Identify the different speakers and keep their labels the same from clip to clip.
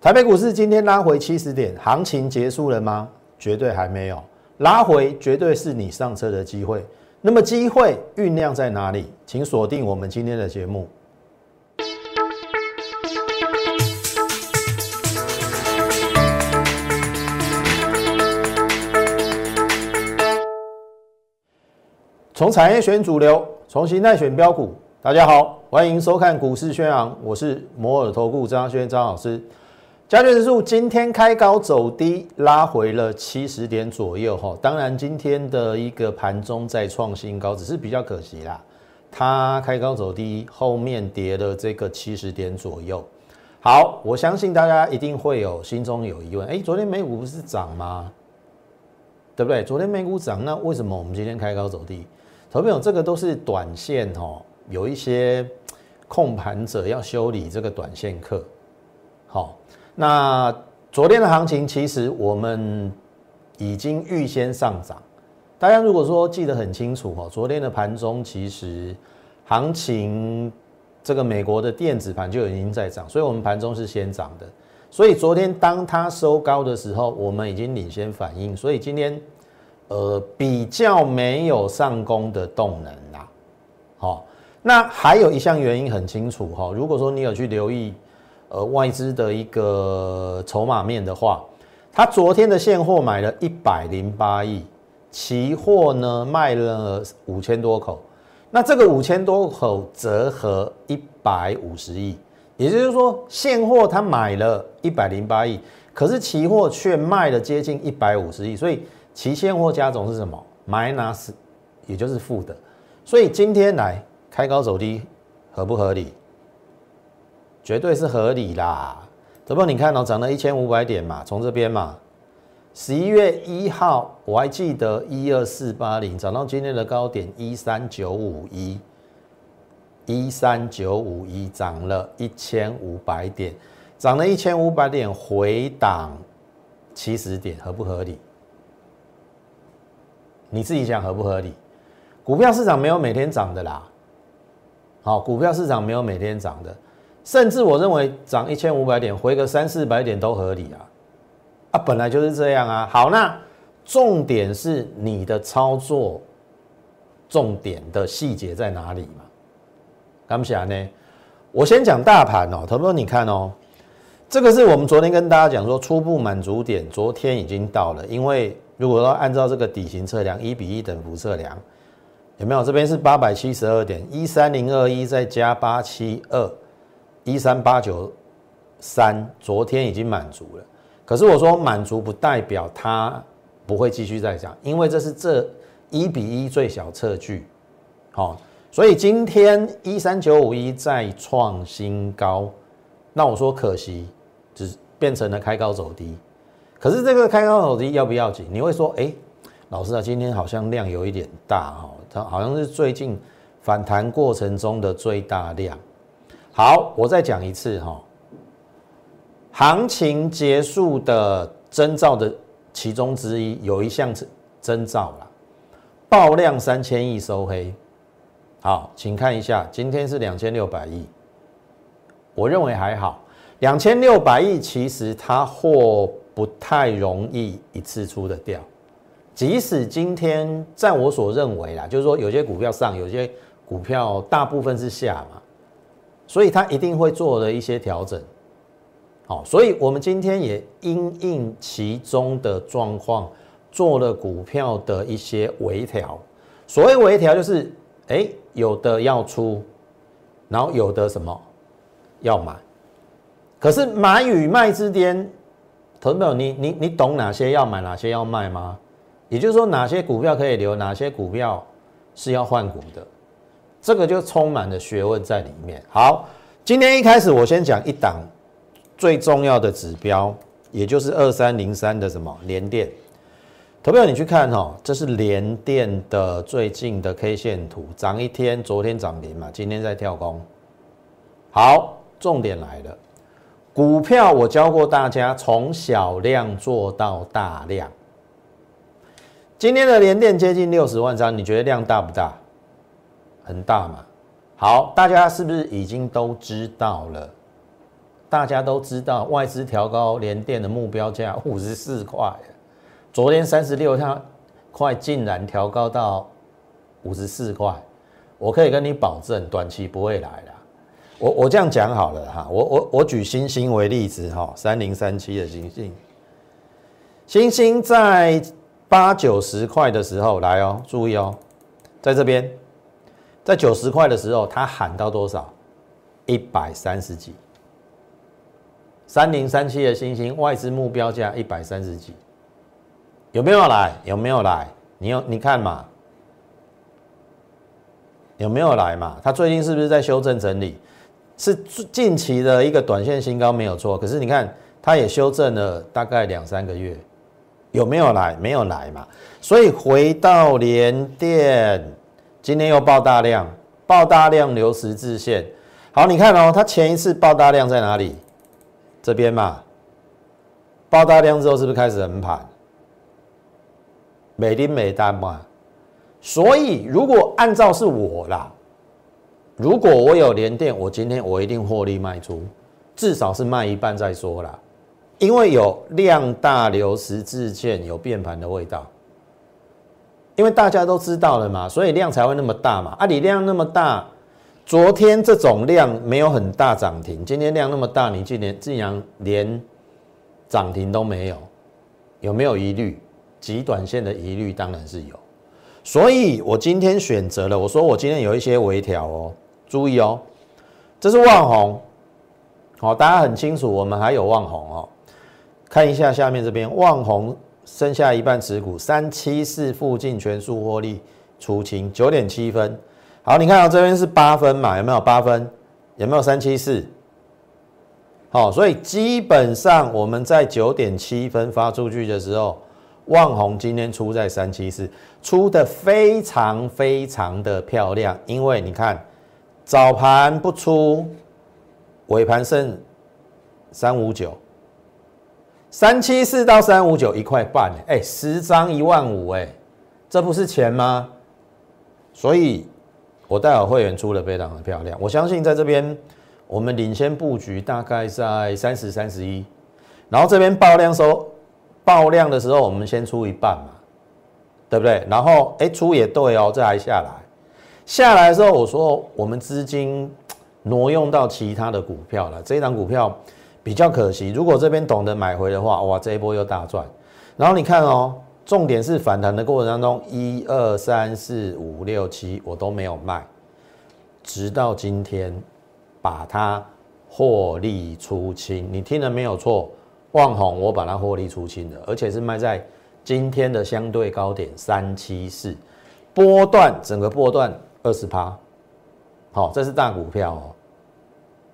Speaker 1: 台北股市今天拉回七十点，行情结束了吗？绝对还没有，拉回绝对是你上车的机会。那么机会酝酿在哪里？请锁定我们今天的节目。从产业选主流，从形态选标股。大家好，欢迎收看股市宣扬，我是摩尔投顾张轩张老师。加权指数今天开高走低，拉回了七十点左右哈。当然，今天的一个盘中再创新高，只是比较可惜啦。它开高走低，后面跌了这个七十点左右。好，我相信大家一定会有心中有疑问，哎，昨天美股不是涨吗？对不对？昨天美股涨，那为什么我们今天开高走低？投朋友，这个都是短线哦，有一些控盘者要修理这个短线客。好，那昨天的行情其实我们已经预先上涨。大家如果说记得很清楚哦，昨天的盘中其实行情这个美国的电子盘就已经在涨，所以我们盘中是先涨的。所以昨天当它收高的时候，我们已经领先反应，所以今天。呃，比较没有上攻的动能啦。好，那还有一项原因很清楚哈。如果说你有去留意呃外资的一个筹码面的话，他昨天的现货买了一百零八亿，期货呢卖了五千多口，那这个五千多口折合一百五十亿，也就是说现货他买了一百零八亿，可是期货却卖了接近一百五十亿，所以。期现货加总是什么？minus，也就是负的。所以今天来开高走低，合不合理？绝对是合理啦。怎么，你看哦，涨了一千五百点嘛，从这边嘛。十一月一号，我还记得一二四八零涨到今天的高点一三九五一，一三九五一涨了一千五百点，涨了一千五百点回档七十点，合不合理？你自己想合不合理？股票市场没有每天涨的啦。好，股票市场没有每天涨的，甚至我认为涨一千五百点回个三四百点都合理啊。啊，本来就是这样啊。好，那重点是你的操作重点的细节在哪里嘛？敢不想呢？我先讲大盘哦，投资你看哦，这个是我们昨天跟大家讲说初步满足点，昨天已经到了，因为。如果说按照这个底型测量，一比一等幅测量，有没有？这边是八百七十二点一三零二一，再加八七二一三八九三，昨天已经满足了。可是我说满足不代表它不会继续再涨，因为这是这一比一最小测距，好，所以今天一三九五一再创新高，那我说可惜，只变成了开高走低。可是这个开高走低要不要紧？你会说，哎，老师啊，今天好像量有一点大哈，它好像是最近反弹过程中的最大量。好，我再讲一次哈，行情结束的征兆的其中之一，有一项征征兆了，爆量三千亿收黑。好，请看一下，今天是两千六百亿，我认为还好，两千六百亿其实它货。不太容易一次出的掉，即使今天在我所认为啦，就是说有些股票上，有些股票大部分是下嘛，所以它一定会做了一些调整。好，所以我们今天也因应其中的状况，做了股票的一些微调。所谓微调，就是哎，有的要出，然后有的什么要买，可是买与卖之间。投资友，你你你懂哪些要买，哪些要卖吗？也就是说，哪些股票可以留，哪些股票是要换股的，这个就充满了学问在里面。好，今天一开始我先讲一档最重要的指标，也就是二三零三的什么联电。投票你去看哈，这是联电的最近的 K 线图，涨一天，昨天涨停嘛，今天在跳空。好，重点来了。股票我教过大家从小量做到大量。今天的连电接近六十万张，你觉得量大不大？很大嘛。好，大家是不是已经都知道了？大家都知道外资调高联电的目标价五十四块，昨天三十六块竟然调高到五十四块，我可以跟你保证，短期不会来了。我我这样讲好了哈，我我我举星星为例子哈，三零三七的星星，星星在八九十块的时候来哦，注意哦，在这边，在九十块的时候，它喊到多少？一百三十几。三零三七的星星外资目标价一百三十几，有没有来？有没有来？你有你看嘛，有没有来嘛？它最近是不是在修正整理？是近期的一个短线新高没有错，可是你看它也修正了大概两三个月，有没有来？没有来嘛。所以回到联电，今天又爆大量，爆大量留十字线。好，你看哦，它前一次爆大量在哪里？这边嘛，爆大量之后是不是开始横盘？美丁美单嘛。所以如果按照是我啦。如果我有连电，我今天我一定获利卖出，至少是卖一半再说啦，因为有量大流十字线有变盘的味道，因为大家都知道了嘛，所以量才会那么大嘛。啊，你量那么大，昨天这种量没有很大涨停，今天量那么大，你竟然竟然连涨停都没有，有没有疑虑？极短线的疑虑当然是有，所以我今天选择了，我说我今天有一些微调哦。注意哦，这是旺红，好，大家很清楚，我们还有旺红哦。看一下下面这边，旺红剩下一半持股，三七四附近全数获利出清，九点七分。好，你看到这边是八分嘛？有没有八分？有没有三七四？好，所以基本上我们在九点七分发出去的时候，旺红今天出在三七四，出的非常非常的漂亮，因为你看。早盘不出，尾盘剩三五九，三七四到三五九一块半，哎，十张一万五，哎，这不是钱吗？所以，我带好会员出的非常的漂亮。我相信在这边，我们领先布局大概在三十三十一，然后这边爆量收爆量的时候，我们先出一半嘛，对不对？然后，哎，出也对哦，这还下来。下来的时候，我说我们资金挪用到其他的股票了，这一档股票比较可惜。如果这边懂得买回的话，哇，这一波又大赚。然后你看哦，重点是反弹的过程当中，一二三四五六七我都没有卖，直到今天把它获利出清。你听了没有错？万红我把它获利出清了，而且是卖在今天的相对高点三七四波段，整个波段。二十趴，好，这是大股票哦，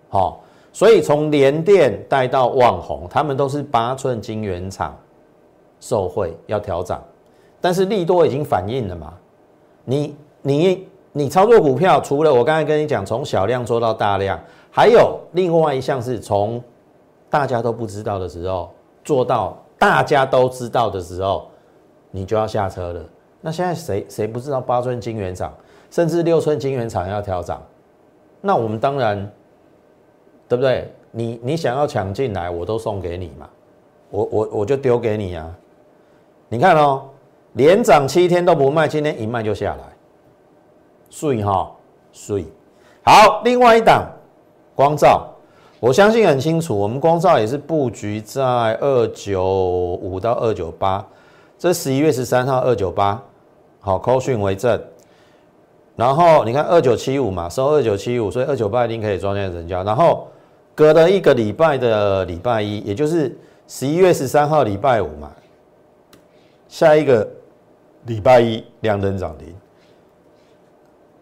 Speaker 1: 好，所以从联电带到旺宏，他们都是八寸晶圆厂受惠要调涨，但是利多已经反映了嘛？你你你操作股票，除了我刚才跟你讲从小量做到大量，还有另外一项是从大家都不知道的时候做到大家都知道的时候，你就要下车了。那现在谁谁不知道八寸晶圆厂？甚至六寸晶圆厂要调涨，那我们当然，对不对？你你想要抢进来，我都送给你嘛，我我我就丢给你啊。你看哦，连涨七天都不卖，今天一卖就下来，碎哈碎。好，另外一档光照，我相信很清楚，我们光照也是布局在二九五到二九八，这十一月十三号二九八，好，扣讯为证。然后你看二九七五嘛，收二九七五，所以二九八一定可以装进成交。然后隔了一个礼拜的礼拜一，也就是十一月十三号礼拜五嘛，下一个礼拜一亮灯涨停，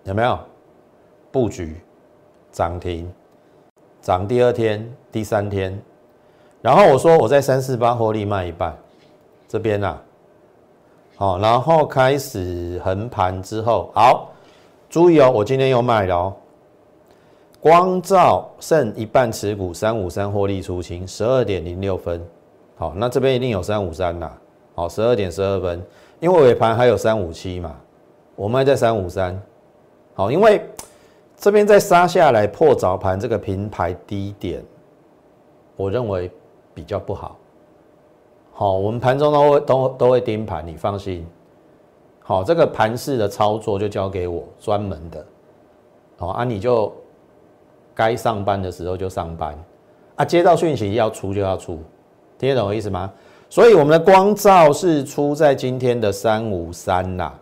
Speaker 1: 有没有布局涨停？涨第二天、第三天，然后我说我在三四八获利卖一半，这边呐，好，然后开始横盘之后，好。注意哦，我今天又卖了哦。光照剩一半持股，三五三获利出清，十二点零六分。好，那这边一定有三五三呐。好，十二点十二分，因为尾盘还有三五七嘛，我卖在三五三。好，因为这边再杀下来破早盘这个平台低点，我认为比较不好。好，我们盘中都会都都会盯盘，你放心。好，这个盘式的操作就交给我专门的。好啊，你就该上班的时候就上班啊，接到讯息要出就要出，听得懂我意思吗？所以我们的光照是出在今天的三五三啦，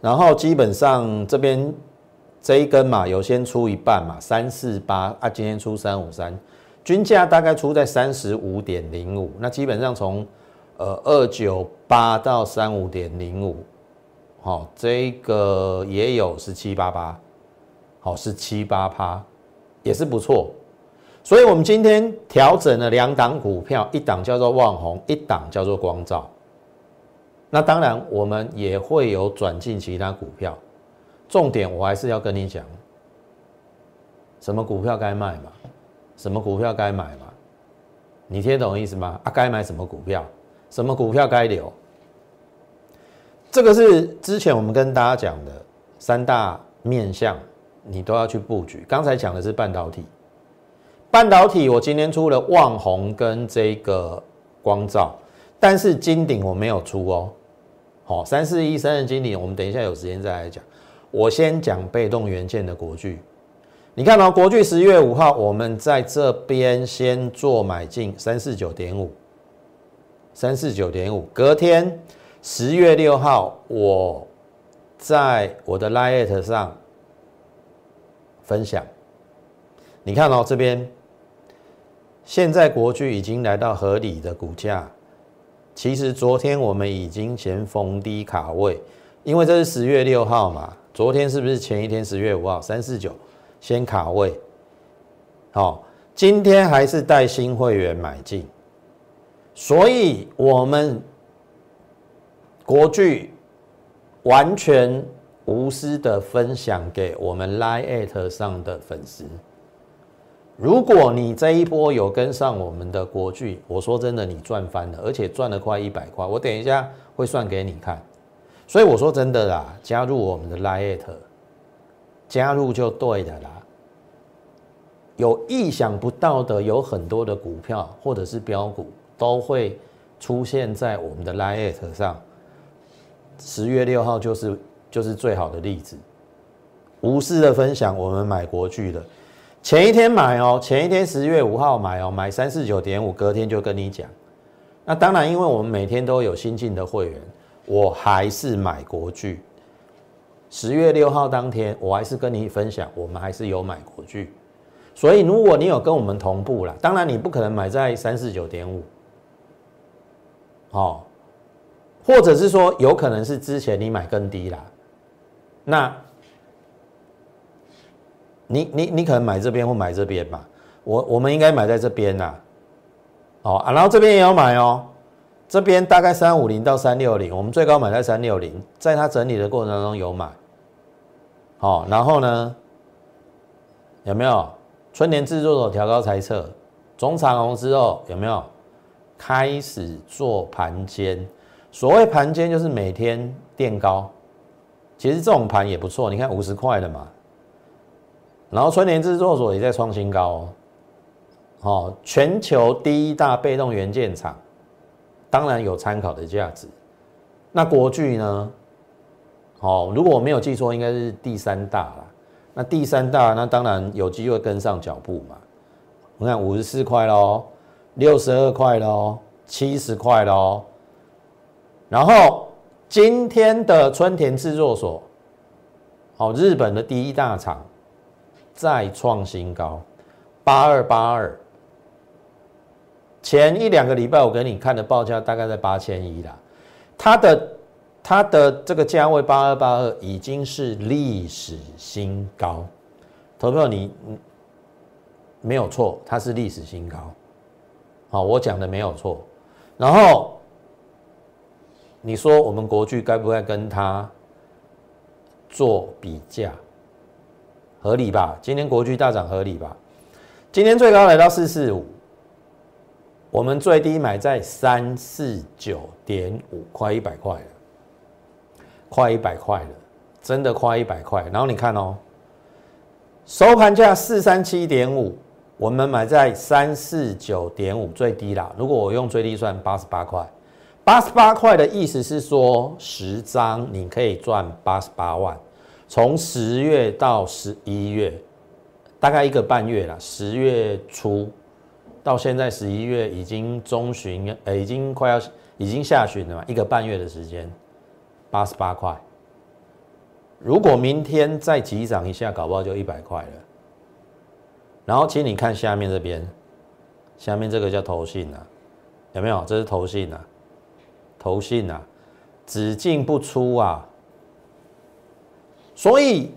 Speaker 1: 然后基本上这边这一根嘛，有先出一半嘛，三四八啊，今天出三五三，均价大概出在三十五点零五，那基本上从呃二九八到三五点零五。好，这个也有十七八八，好，十七八趴，也是不错。所以，我们今天调整了两档股票，一档叫做旺宏，一档叫做光照。那当然，我们也会有转进其他股票。重点，我还是要跟你讲，什么股票该卖嘛，什么股票该买嘛，你听懂意思吗？啊，该买什么股票，什么股票该留。这个是之前我们跟大家讲的三大面向，你都要去布局。刚才讲的是半导体，半导体我今天出了旺宏跟这个光照，但是金鼎我没有出哦。好，三四一三的金鼎，我们等一下有时间再来讲。我先讲被动元件的国巨，你看到国巨十月五号，我们在这边先做买进三四九点五，三四九点五，隔天。十月六号，我在我的 Lite 上分享。你看哦，这边现在国巨已经来到合理的股价。其实昨天我们已经先逢低卡位，因为这是十月六号嘛。昨天是不是前一天十月五号三四九先卡位？好，今天还是带新会员买进，所以我们。国剧完全无私的分享给我们 Line 上的粉丝。如果你这一波有跟上我们的国剧，我说真的，你赚翻了，而且赚了快一百块。我等一下会算给你看。所以我说真的啦，加入我们的 Line，加入就对的啦。有意想不到的，有很多的股票或者是标股都会出现在我们的 Line 上。十月六号就是就是最好的例子，无私的分享。我们买国巨的，前一天买哦，前一天十月五号买哦，买三四九点五，隔天就跟你讲。那当然，因为我们每天都有新进的会员，我还是买国巨。十月六号当天，我还是跟你分享，我们还是有买国巨。所以，如果你有跟我们同步了，当然你不可能买在三四九点五，哦。或者是说，有可能是之前你买更低啦，那，你你你可能买这边或买这边吧，我我们应该买在这边呐，哦啊，然后这边也要买哦，这边大概三五零到三六零，我们最高买在三六零，在它整理的过程当中有买，好，然后呢，有没有？春联制作所调高猜测，中长红之后有没有？开始做盘间？所谓盘间就是每天垫高，其实这种盘也不错。你看五十块的嘛，然后春联制作所也在创新高哦。哦，全球第一大被动元件厂，当然有参考的价值。那国巨呢？哦，如果我没有记错，应该是第三大了。那第三大，那当然有机会跟上脚步嘛。我看五十四块喽，六十二块喽，七十块喽。然后今天的春田制作所，好，日本的第一大厂再创新高，八二八二。前一两个礼拜我给你看的报价大概在八千一啦，它的它的这个价位八二八二已经是历史新高，投票你没有错，它是历史新高，好，我讲的没有错，然后。你说我们国巨该不该跟它做比价？合理吧？今天国巨大涨合理吧？今天最高来到四四五，我们最低买在三四九点五，快一百块了，快一百块了，真的快一百块。然后你看哦，收盘价四三七点五，我们买在三四九点五最低啦。如果我用最低算八十八块，八十八块的意思是说十张你可以赚八十八万。从十月到十一月，大概一个半月了。十月初到现在十一月已经中旬，呃，已经快要已经下旬了嘛，一个半月的时间，八十八块。如果明天再急涨一下，搞不好就一百块了。然后，请你看下面这边，下面这个叫投信啊，有没有？这是投信啊，投信啊，只进不出啊。所以，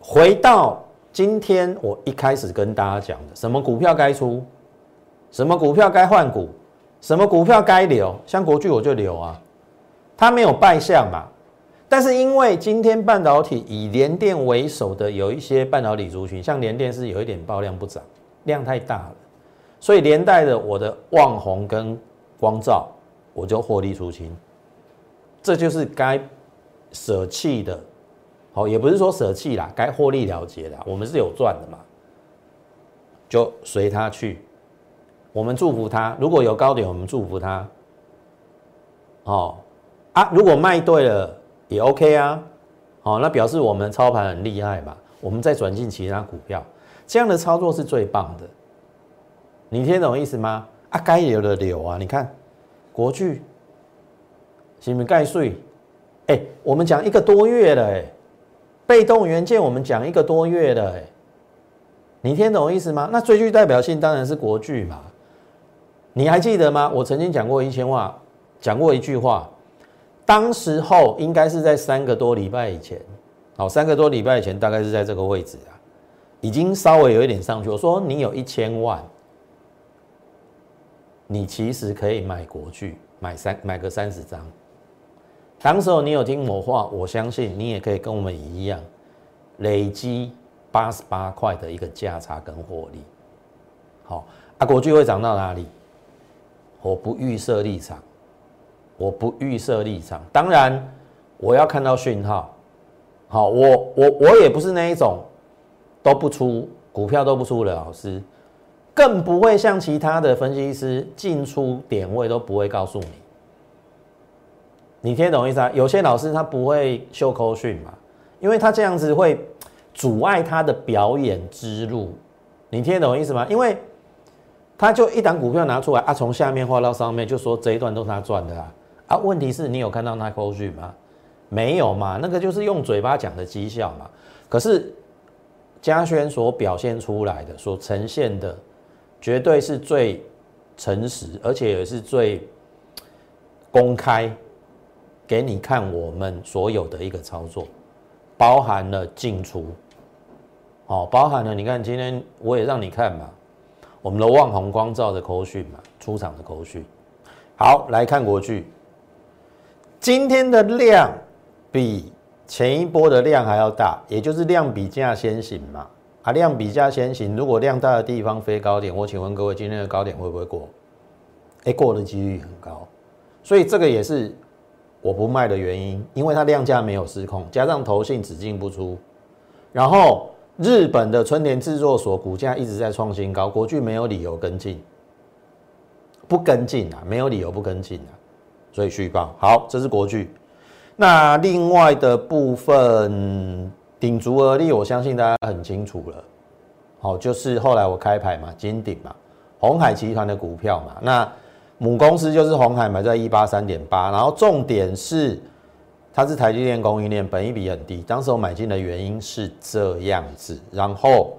Speaker 1: 回到今天我一开始跟大家讲的，什么股票该出，什么股票该换股，什么股票该留，像国巨我就留啊，它没有败相嘛。但是因为今天半导体以联电为首的有一些半导体族群，像联电是有一点爆量不涨，量太大了，所以连带的我的旺宏跟光照我就获利出清，这就是该舍弃的，好也不是说舍弃啦，该获利了结的，我们是有赚的嘛，就随他去，我们祝福他，如果有高点我们祝福他，哦啊，如果卖对了。也 OK 啊，好，那表示我们操盘很厉害嘛，我们再转进其他股票，这样的操作是最棒的。你听懂意思吗？啊，该留的留啊，你看国巨，是不是盖税？哎，我们讲一个多月了，哎，被动元件我们讲一个多月了，哎，你听懂意思吗？那最具代表性当然是国巨嘛。你还记得吗？我曾经讲过一千话，讲过一句话。当时候应该是在三个多礼拜以前，好，三个多礼拜以前大概是在这个位置啊，已经稍微有一点上去。我说你有一千万，你其实可以买国巨，买三买个三十张。当时候你有听我话，我相信你也可以跟我们一样，累积八十八块的一个价差跟获利。好，啊，国巨会涨到哪里？我不预设立场。我不预设立场，当然我要看到讯号。好，我我我也不是那一种都不出股票都不出的老师，更不会像其他的分析师进出点位都不会告诉你。你听懂意思啊？有些老师他不会秀口讯嘛，因为他这样子会阻碍他的表演之路。你听懂意思吗？因为他就一档股票拿出来啊，从下面画到上面，就说这一段都是他赚的啊。啊，问题是你有看到那口讯吗？没有嘛，那个就是用嘴巴讲的绩效嘛。可是嘉轩所表现出来的、所呈现的，绝对是最诚实，而且也是最公开给你看我们所有的一个操作，包含了进出，哦，包含了你看今天我也让你看嘛，我们的望红光照的口讯嘛，出场的口讯。好，来看国剧。今天的量比前一波的量还要大，也就是量比价先行嘛。啊，量比价先行，如果量大的地方飞高点，我请问各位，今天的高点会不会过？哎，过的几率很高，所以这个也是我不卖的原因，因为它量价没有失控，加上投信只进不出，然后日本的春田制作所股价一直在创新高，国巨没有理由跟进，不跟进啊，没有理由不跟进啊。所以续报好，这是国巨。那另外的部分鼎足而立，我相信大家很清楚了。好，就是后来我开牌嘛，金鼎嘛，红海集团的股票嘛。那母公司就是红海，买在一八三点八。然后重点是它是台积电供应链，本益比很低。当时我买进的原因是这样子。然后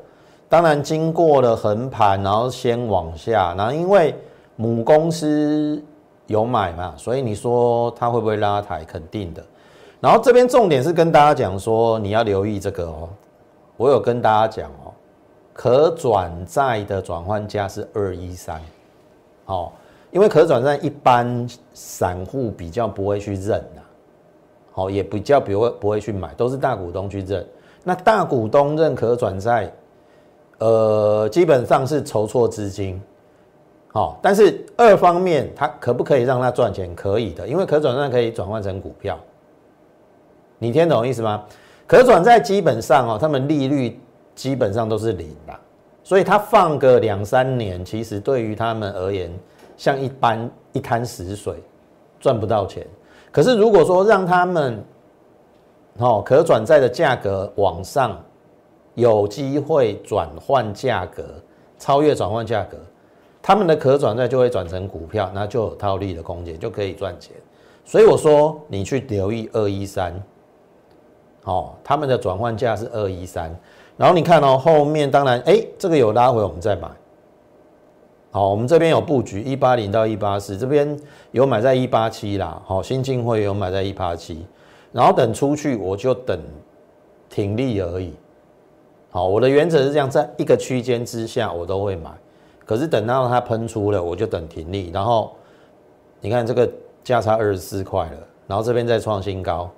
Speaker 1: 当然经过了横盘，然后先往下，然后因为母公司。有买嘛？所以你说它会不会拉抬？肯定的。然后这边重点是跟大家讲说，你要留意这个哦。我有跟大家讲哦，可转债的转换价是二一三，哦，因为可转债一般散户比较不会去认的，好，也比较不会不会去买，都是大股东去认。那大股东认可转债，呃，基本上是筹措资金。好，但是二方面，它可不可以让它赚钱？可以的，因为可转债可以转换成股票。你听懂意思吗？可转债基本上哦，他们利率基本上都是零的，所以它放个两三年，其实对于他们而言，像一般一滩死水，赚不到钱。可是如果说让他们，哦，可转债的价格往上，有机会转换价格，超越转换价格，他们的可转债就会转成股票，那就有套利的空间，就可以赚钱。所以我说，你去留意二一三，哦，他们的转换价是二一三。然后你看哦，后面当然，哎，这个有拉回，我们再买。好，我们这边有布局一八零到一八四，这边有买在一八七啦。好，新进会有买在一八七，然后等出去我就等停利而已。好，我的原则是这样，在一个区间之下我都会买，可是等到它喷出了，我就等停利。然后你看这个价差二十四块了，然后这边再创新高。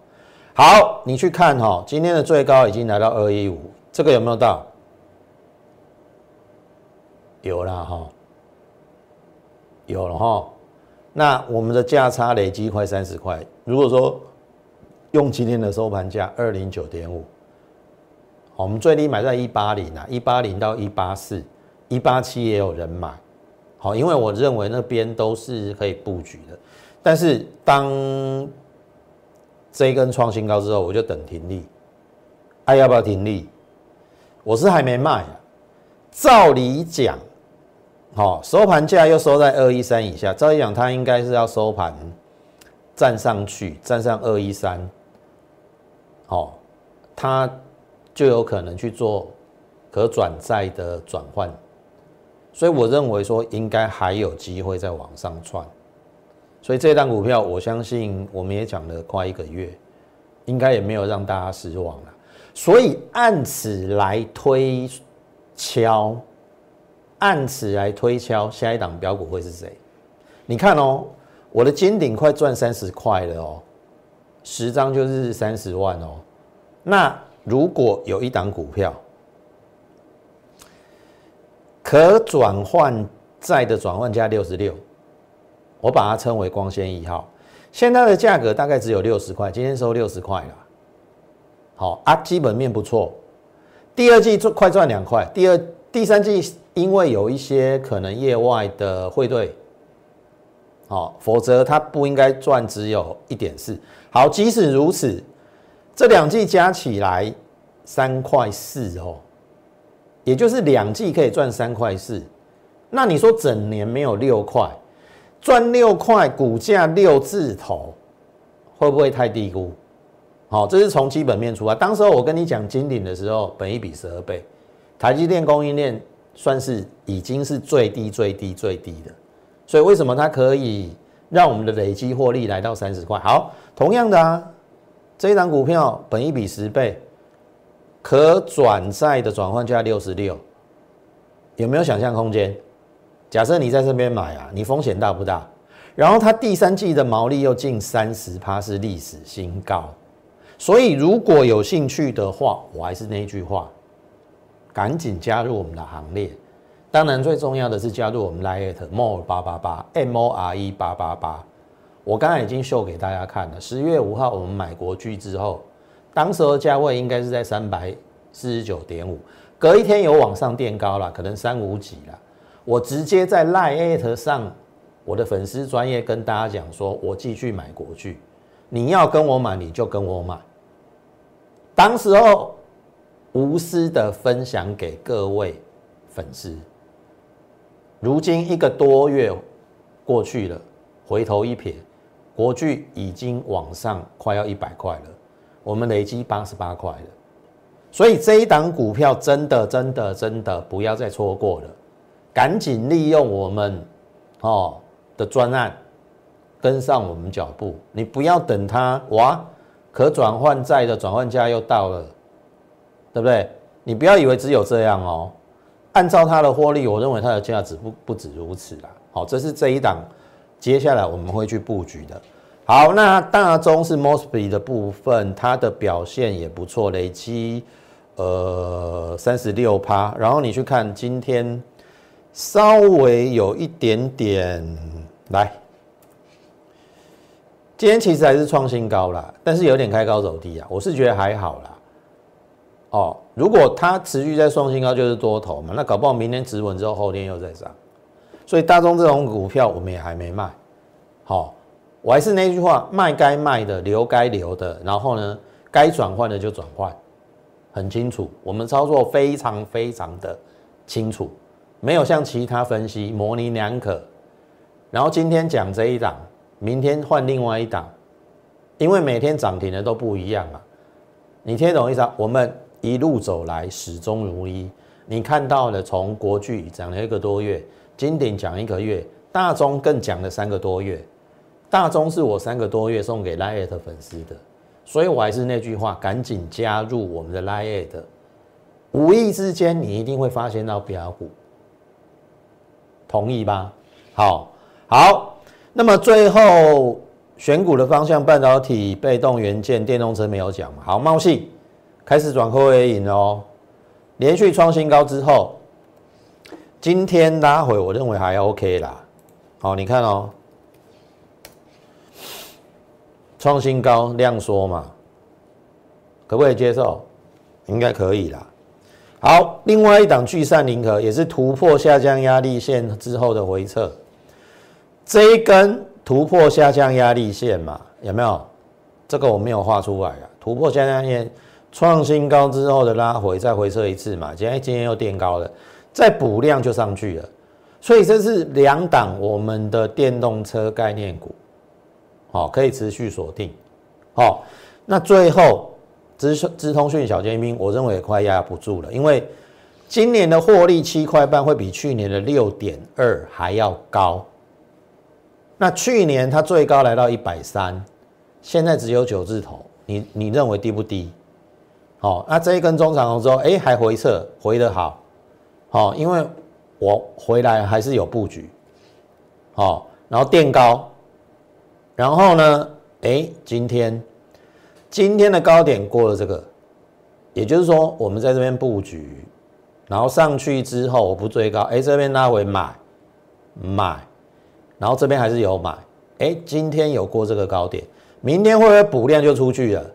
Speaker 1: 好，你去看哈，今天的最高已经来到二一五。这个有没有到？有了哈，有了哈。那我们的价差累积快三十块。如果说用今天的收盘价二零九点五，我们最低买在一八零啊，一八零到一八四，一八七也有人买。好，因为我认为那边都是可以布局的。但是当这一根创新高之后，我就等停利。哎，要不要停利？我是还没卖啊，照理讲，好收盘价又收在二一三以下，照理讲它应该是要收盘站上去，站上二一三，好，它就有可能去做可转债的转换，所以我认为说应该还有机会再往上窜，所以这档股票我相信我们也讲了快一个月，应该也没有让大家失望了。所以按此来推敲，按此来推敲，下一档标股会是谁？你看哦，我的金顶快赚三十块了哦，十张就是三十万哦。那如果有一档股票可转换债的转换价六十六，我把它称为光纤一号，现在的价格大概只有六十块，今天收六十块了。好啊，基本面不错。第二季赚快赚两块，第二、第三季因为有一些可能业外的汇兑，好，否则它不应该赚只有一点四。好，即使如此，这两季加起来三块四哦，也就是两季可以赚三块四。那你说整年没有六块，赚六块，股价六字头，会不会太低估？好，这是从基本面出发。当时候我跟你讲金鼎的时候，本一比十二倍，台积电供应链算是已经是最低、最低、最低的。所以为什么它可以让我们的累积获利来到三十块？好，同样的啊，这一档股票本一比十倍，可转债的转换价六十六，有没有想象空间？假设你在这边买啊，你风险大不大？然后它第三季的毛利又近三十趴，是历史新高。所以，如果有兴趣的话，我还是那句话，赶紧加入我们的行列。当然，最重要的是加入我们 Lite More 八八八 M O R E 八八八。我刚才已经秀给大家看了。十月五号我们买国巨之后，当时的价位应该是在三百四十九点五，隔一天有往上垫高了，可能三五几了。我直接在 Line 上，我的粉丝专业跟大家讲说，我继续买国巨。你要跟我买，你就跟我买。当时候无私的分享给各位粉丝。如今一个多月过去了，回头一瞥，国巨已经往上快要一百块了，我们累积八十八块了。所以这一档股票真的真的真的不要再错过了，赶紧利用我们哦的专案。跟上我们脚步，你不要等它哇，可转换债的转换价又到了，对不对？你不要以为只有这样哦，按照它的获利，我认为它的价值不不止如此啦。好，这是这一档，接下来我们会去布局的。好，那大中是 Mosby 的部分，它的表现也不错，累积呃三十六趴。然后你去看今天稍微有一点点来。今天其实还是创新高啦，但是有点开高走低啊，我是觉得还好啦。哦，如果它持续在创新高，就是多头嘛。那搞不好明天止稳之后，后天又在涨。所以大众这种股票，我们也还没卖。好，我还是那句话，卖该卖的，留该留的，然后呢，该转换的就转换，很清楚。我们操作非常非常的清楚，没有像其他分析模棱两可。然后今天讲这一档，明天换另外一档，因为每天涨停的都不一样啊。你听懂意思啊？我们。一路走来始终如一，你看到了从国巨讲了一个多月，金鼎讲一个月，大中更讲了三个多月。大中是我三个多月送给 Lite 粉丝的，所以我还是那句话，赶紧加入我们的 Lite。无意之间你一定会发现到标股，同意吧？好，好，那么最后选股的方向，半导体、被动元件、电动车没有讲嘛？好，茂信。开始转亏为盈哦，连续创新高之后，今天拉回，我认为还 OK 啦。好，你看哦，创新高量缩嘛，可不可以接受？应该可以啦。好，另外一档聚散灵壳也是突破下降压力线之后的回撤，这一根突破下降压力线嘛，有没有？这个我没有画出来啊，突破下降线。创新高之后的拉回，再回撤一次嘛？今天今天又垫高了，再补量就上去了。所以这是两档我们的电动车概念股，好，可以持续锁定。好，那最后资资通讯小尖兵，我认为也快压不住了，因为今年的获利七块半会比去年的六点二还要高。那去年它最高来到一百三，现在只有九字头，你你认为低不低？好，那这一根中长红之后，哎，还回撤，回得好，好，因为我回来还是有布局，好，然后垫高，然后呢，哎，今天今天的高点过了这个，也就是说，我们在这边布局，然后上去之后，我不追高，哎，这边拉回买买，然后这边还是有买，哎，今天有过这个高点，明天会不会补量就出去了？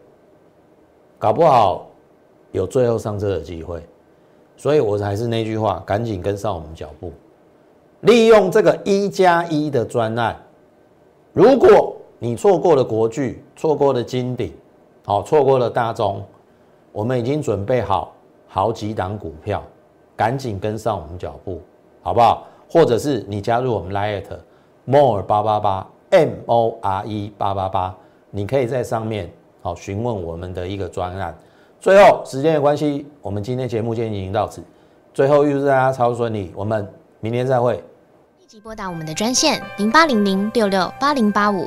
Speaker 1: 搞不好。有最后上车的机会，所以我还是那句话，赶紧跟上我们脚步，利用这个一加一的专案。如果你错过了国巨，错过了金鼎，好，错过了大中，我们已经准备好好几档股票，赶紧跟上我们脚步，好不好？或者是你加入我们 Lite More 八八八 M O R E 八八八，你可以在上面好询问我们的一个专案。最后，时间的关系，我们今天节目就进行到此。最后，预祝大家超顺利，我们明天再会。
Speaker 2: 立即拨打我们的专线零八零零六六八零八五